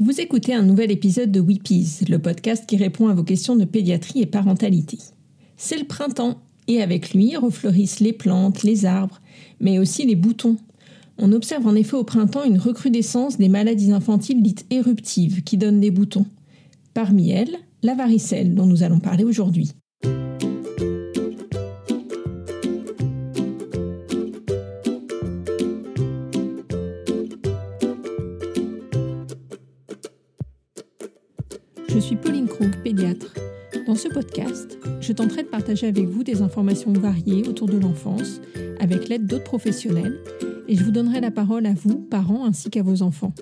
Vous écoutez un nouvel épisode de Weepies, le podcast qui répond à vos questions de pédiatrie et parentalité. C'est le printemps et avec lui refleurissent les plantes, les arbres, mais aussi les boutons. On observe en effet au printemps une recrudescence des maladies infantiles dites éruptives qui donnent des boutons. Parmi elles, la varicelle dont nous allons parler aujourd'hui. Je suis Pauline Krug, pédiatre. Dans ce podcast, je tenterai de partager avec vous des informations variées autour de l'enfance, avec l'aide d'autres professionnels, et je vous donnerai la parole à vous, parents, ainsi qu'à vos enfants.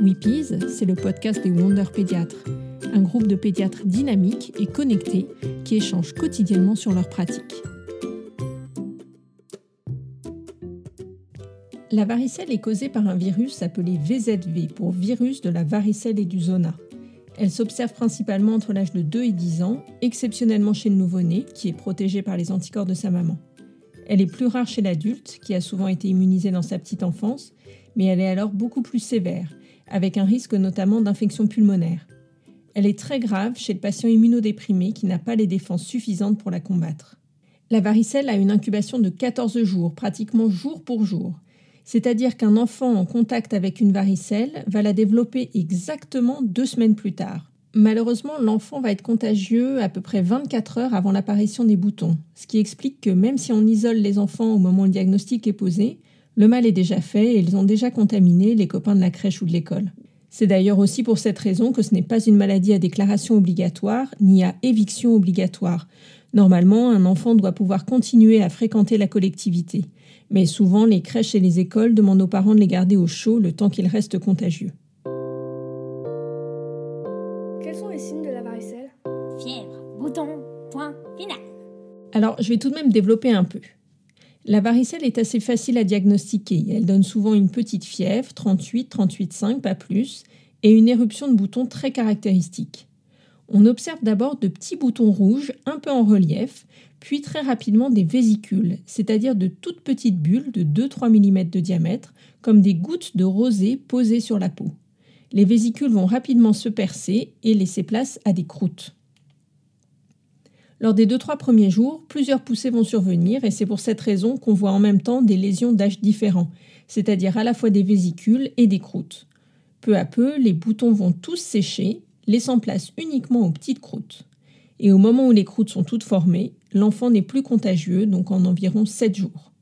Weepies, c'est le podcast des Wonder Pédiatres, un groupe de pédiatres dynamiques et connectés qui échangent quotidiennement sur leurs pratiques. La varicelle est causée par un virus appelé VZV pour virus de la varicelle et du zona. Elle s'observe principalement entre l'âge de 2 et 10 ans, exceptionnellement chez le nouveau-né, qui est protégé par les anticorps de sa maman. Elle est plus rare chez l'adulte, qui a souvent été immunisé dans sa petite enfance, mais elle est alors beaucoup plus sévère, avec un risque notamment d'infection pulmonaire. Elle est très grave chez le patient immunodéprimé qui n'a pas les défenses suffisantes pour la combattre. La varicelle a une incubation de 14 jours, pratiquement jour pour jour. C'est-à-dire qu'un enfant en contact avec une varicelle va la développer exactement deux semaines plus tard. Malheureusement, l'enfant va être contagieux à peu près 24 heures avant l'apparition des boutons, ce qui explique que même si on isole les enfants au moment où le diagnostic est posé, le mal est déjà fait et ils ont déjà contaminé les copains de la crèche ou de l'école. C'est d'ailleurs aussi pour cette raison que ce n'est pas une maladie à déclaration obligatoire ni à éviction obligatoire. Normalement, un enfant doit pouvoir continuer à fréquenter la collectivité mais souvent les crèches et les écoles demandent aux parents de les garder au chaud le temps qu'ils restent contagieux. Quels sont les signes de la varicelle? Fièvre, bouton, point, final. Alors, je vais tout de même développer un peu. La varicelle est assez facile à diagnostiquer. Elle donne souvent une petite fièvre, 38, 38,5, pas plus, et une éruption de boutons très caractéristique. On observe d'abord de petits boutons rouges un peu en relief, puis très rapidement des vésicules, c'est-à-dire de toutes petites bulles de 2-3 mm de diamètre, comme des gouttes de rosée posées sur la peau. Les vésicules vont rapidement se percer et laisser place à des croûtes. Lors des 2-3 premiers jours, plusieurs poussées vont survenir et c'est pour cette raison qu'on voit en même temps des lésions d'âge différents, c'est-à-dire à la fois des vésicules et des croûtes. Peu à peu, les boutons vont tous sécher, laissant place uniquement aux petites croûtes. Et au moment où les croûtes sont toutes formées, l'enfant n'est plus contagieux, donc en environ 7 jours.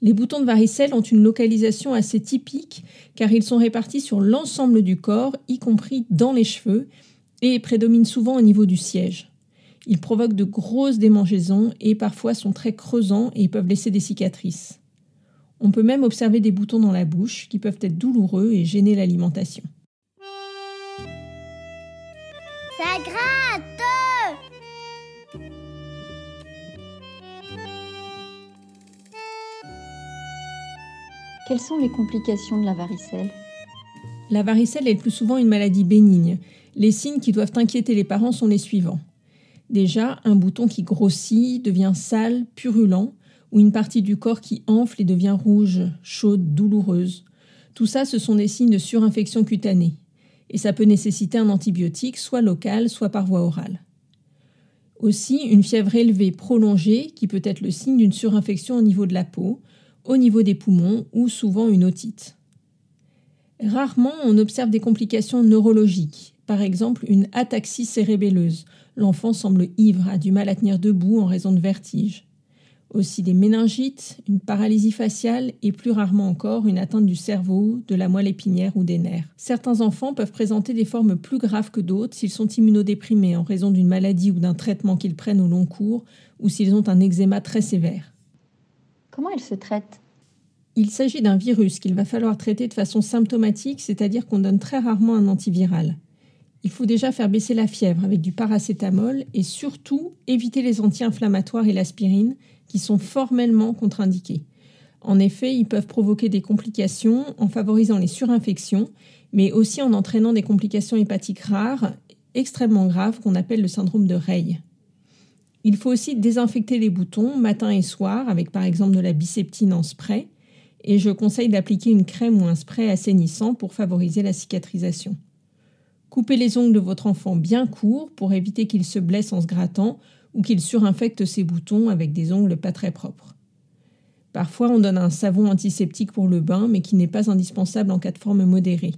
Les boutons de varicelle ont une localisation assez typique car ils sont répartis sur l'ensemble du corps, y compris dans les cheveux, et prédominent souvent au niveau du siège. Ils provoquent de grosses démangeaisons et parfois sont très creusants et peuvent laisser des cicatrices. On peut même observer des boutons dans la bouche qui peuvent être douloureux et gêner l'alimentation. Quelles sont les complications de la varicelle? La varicelle est le plus souvent une maladie bénigne. Les signes qui doivent inquiéter les parents sont les suivants. Déjà, un bouton qui grossit, devient sale, purulent, ou une partie du corps qui enfle et devient rouge, chaude, douloureuse. Tout ça, ce sont des signes de surinfection cutanée. Et ça peut nécessiter un antibiotique, soit local, soit par voie orale. Aussi, une fièvre élevée prolongée, qui peut être le signe d'une surinfection au niveau de la peau, au niveau des poumons ou souvent une otite. Rarement, on observe des complications neurologiques, par exemple une ataxie cérébelleuse. L'enfant semble ivre, a du mal à tenir debout en raison de vertige. Aussi des méningites, une paralysie faciale et plus rarement encore une atteinte du cerveau, de la moelle épinière ou des nerfs. Certains enfants peuvent présenter des formes plus graves que d'autres s'ils sont immunodéprimés en raison d'une maladie ou d'un traitement qu'ils prennent au long cours ou s'ils ont un eczéma très sévère. Comment elle se traite? Il s'agit d'un virus qu'il va falloir traiter de façon symptomatique, c'est-à-dire qu'on donne très rarement un antiviral. Il faut déjà faire baisser la fièvre avec du paracétamol et surtout éviter les anti-inflammatoires et l'aspirine qui sont formellement contre-indiqués. En effet, ils peuvent provoquer des complications en favorisant les surinfections, mais aussi en entraînant des complications hépatiques rares, extrêmement graves, qu'on appelle le syndrome de Rey. Il faut aussi désinfecter les boutons matin et soir avec par exemple de la biceptine en spray et je conseille d'appliquer une crème ou un spray assainissant pour favoriser la cicatrisation. Coupez les ongles de votre enfant bien courts pour éviter qu'il se blesse en se grattant ou qu'il surinfecte ses boutons avec des ongles pas très propres. Parfois, on donne un savon antiseptique pour le bain, mais qui n'est pas indispensable en cas de forme modérée.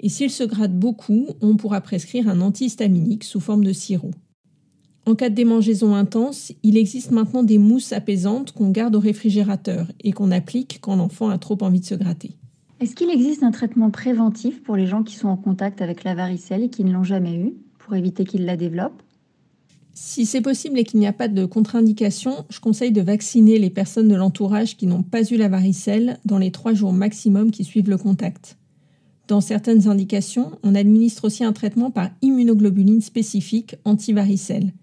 Et s'il se gratte beaucoup, on pourra prescrire un antihistaminique sous forme de sirop. En cas de démangeaison intense, il existe maintenant des mousses apaisantes qu'on garde au réfrigérateur et qu'on applique quand l'enfant a trop envie de se gratter. Est-ce qu'il existe un traitement préventif pour les gens qui sont en contact avec la varicelle et qui ne l'ont jamais eu, pour éviter qu'ils la développent Si c'est possible et qu'il n'y a pas de contre-indication, je conseille de vacciner les personnes de l'entourage qui n'ont pas eu la varicelle dans les trois jours maximum qui suivent le contact. Dans certaines indications, on administre aussi un traitement par immunoglobuline spécifique anti-varicelle.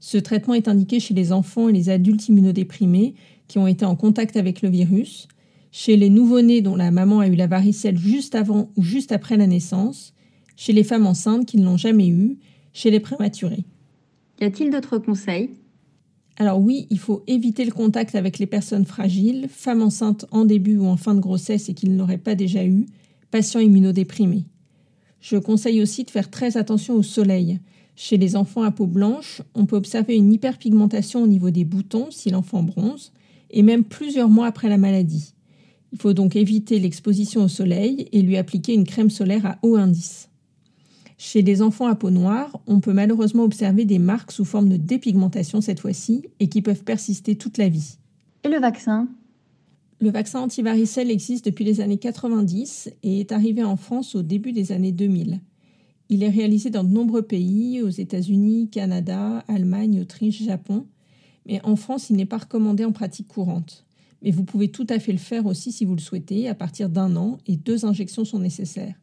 Ce traitement est indiqué chez les enfants et les adultes immunodéprimés qui ont été en contact avec le virus, chez les nouveau-nés dont la maman a eu la varicelle juste avant ou juste après la naissance, chez les femmes enceintes qui ne l'ont jamais eu, chez les prématurés. Y a-t-il d'autres conseils? Alors oui, il faut éviter le contact avec les personnes fragiles, femmes enceintes en début ou en fin de grossesse et qui ne l'auraient pas déjà eu, patients immunodéprimés. Je conseille aussi de faire très attention au soleil. Chez les enfants à peau blanche, on peut observer une hyperpigmentation au niveau des boutons si l'enfant bronze, et même plusieurs mois après la maladie. Il faut donc éviter l'exposition au soleil et lui appliquer une crème solaire à haut indice. Chez les enfants à peau noire, on peut malheureusement observer des marques sous forme de dépigmentation cette fois-ci et qui peuvent persister toute la vie. Et le vaccin? Le vaccin antivaricelle existe depuis les années 90 et est arrivé en France au début des années 2000. Il est réalisé dans de nombreux pays, aux États-Unis, Canada, Allemagne, Autriche, Japon, mais en France, il n'est pas recommandé en pratique courante. Mais vous pouvez tout à fait le faire aussi si vous le souhaitez, à partir d'un an, et deux injections sont nécessaires.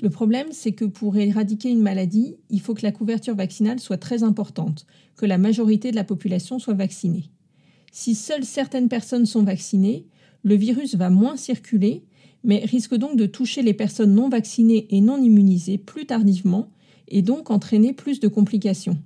Le problème, c'est que pour éradiquer une maladie, il faut que la couverture vaccinale soit très importante, que la majorité de la population soit vaccinée. Si seules certaines personnes sont vaccinées, le virus va moins circuler mais risque donc de toucher les personnes non vaccinées et non immunisées plus tardivement et donc entraîner plus de complications.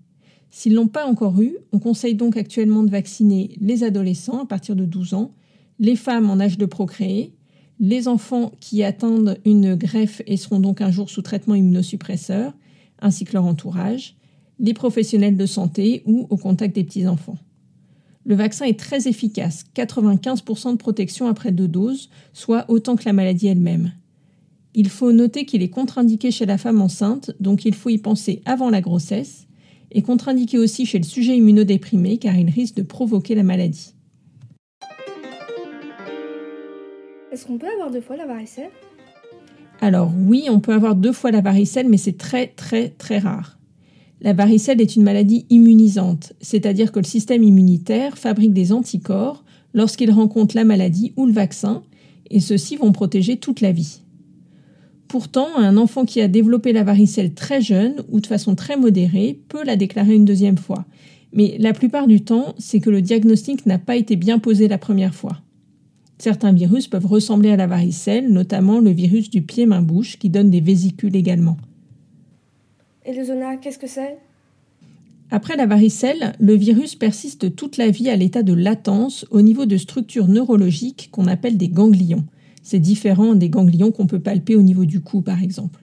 S'ils l'ont pas encore eu, on conseille donc actuellement de vacciner les adolescents à partir de 12 ans, les femmes en âge de procréer, les enfants qui attendent une greffe et seront donc un jour sous traitement immunosuppresseur, ainsi que leur entourage, les professionnels de santé ou au contact des petits-enfants. Le vaccin est très efficace, 95% de protection après deux doses, soit autant que la maladie elle-même. Il faut noter qu'il est contre-indiqué chez la femme enceinte, donc il faut y penser avant la grossesse, et contre-indiqué aussi chez le sujet immunodéprimé car il risque de provoquer la maladie. Est-ce qu'on peut avoir deux fois la varicelle? Alors oui, on peut avoir deux fois la varicelle, mais c'est très très très rare. La varicelle est une maladie immunisante, c'est-à-dire que le système immunitaire fabrique des anticorps lorsqu'il rencontre la maladie ou le vaccin, et ceux-ci vont protéger toute la vie. Pourtant, un enfant qui a développé la varicelle très jeune ou de façon très modérée peut la déclarer une deuxième fois. Mais la plupart du temps, c'est que le diagnostic n'a pas été bien posé la première fois. Certains virus peuvent ressembler à la varicelle, notamment le virus du pied-main-bouche qui donne des vésicules également. Qu'est-ce que c'est? Après la varicelle, le virus persiste toute la vie à l'état de latence au niveau de structures neurologiques qu'on appelle des ganglions. C'est différent des ganglions qu'on peut palper au niveau du cou, par exemple.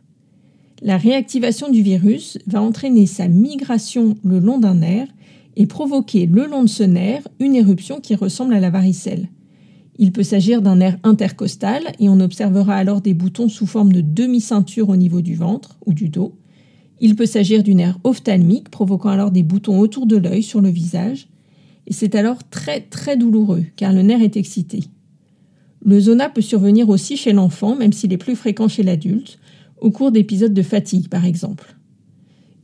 La réactivation du virus va entraîner sa migration le long d'un nerf et provoquer le long de ce nerf une éruption qui ressemble à la varicelle. Il peut s'agir d'un nerf intercostal et on observera alors des boutons sous forme de demi-ceinture au niveau du ventre ou du dos. Il peut s'agir d'une nerf ophtalmique provoquant alors des boutons autour de l'œil sur le visage. Et c'est alors très très douloureux car le nerf est excité. Le zona peut survenir aussi chez l'enfant, même s'il est plus fréquent chez l'adulte, au cours d'épisodes de fatigue par exemple.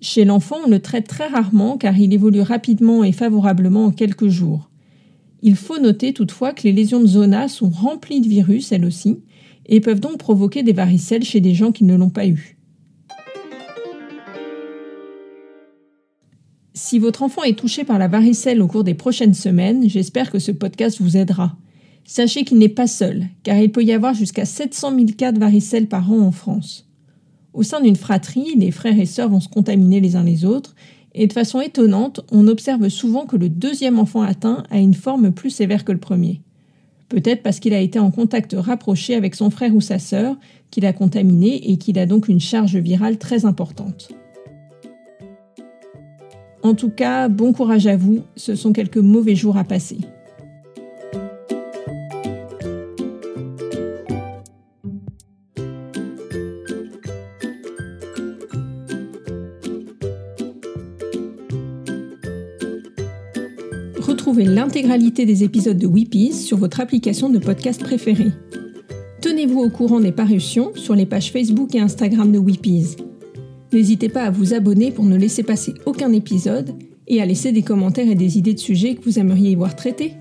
Chez l'enfant, on le traite très rarement car il évolue rapidement et favorablement en quelques jours. Il faut noter toutefois que les lésions de zona sont remplies de virus, elles aussi, et peuvent donc provoquer des varicelles chez des gens qui ne l'ont pas eu. Si votre enfant est touché par la varicelle au cours des prochaines semaines, j'espère que ce podcast vous aidera. Sachez qu'il n'est pas seul, car il peut y avoir jusqu'à 700 000 cas de varicelle par an en France. Au sein d'une fratrie, les frères et sœurs vont se contaminer les uns les autres, et de façon étonnante, on observe souvent que le deuxième enfant atteint a une forme plus sévère que le premier. Peut-être parce qu'il a été en contact rapproché avec son frère ou sa sœur, qu'il a contaminé et qu'il a donc une charge virale très importante. En tout cas, bon courage à vous, ce sont quelques mauvais jours à passer. Retrouvez l'intégralité des épisodes de Weepies sur votre application de podcast préférée. Tenez-vous au courant des parutions sur les pages Facebook et Instagram de Weepies. N'hésitez pas à vous abonner pour ne laisser passer aucun épisode et à laisser des commentaires et des idées de sujets que vous aimeriez voir traités.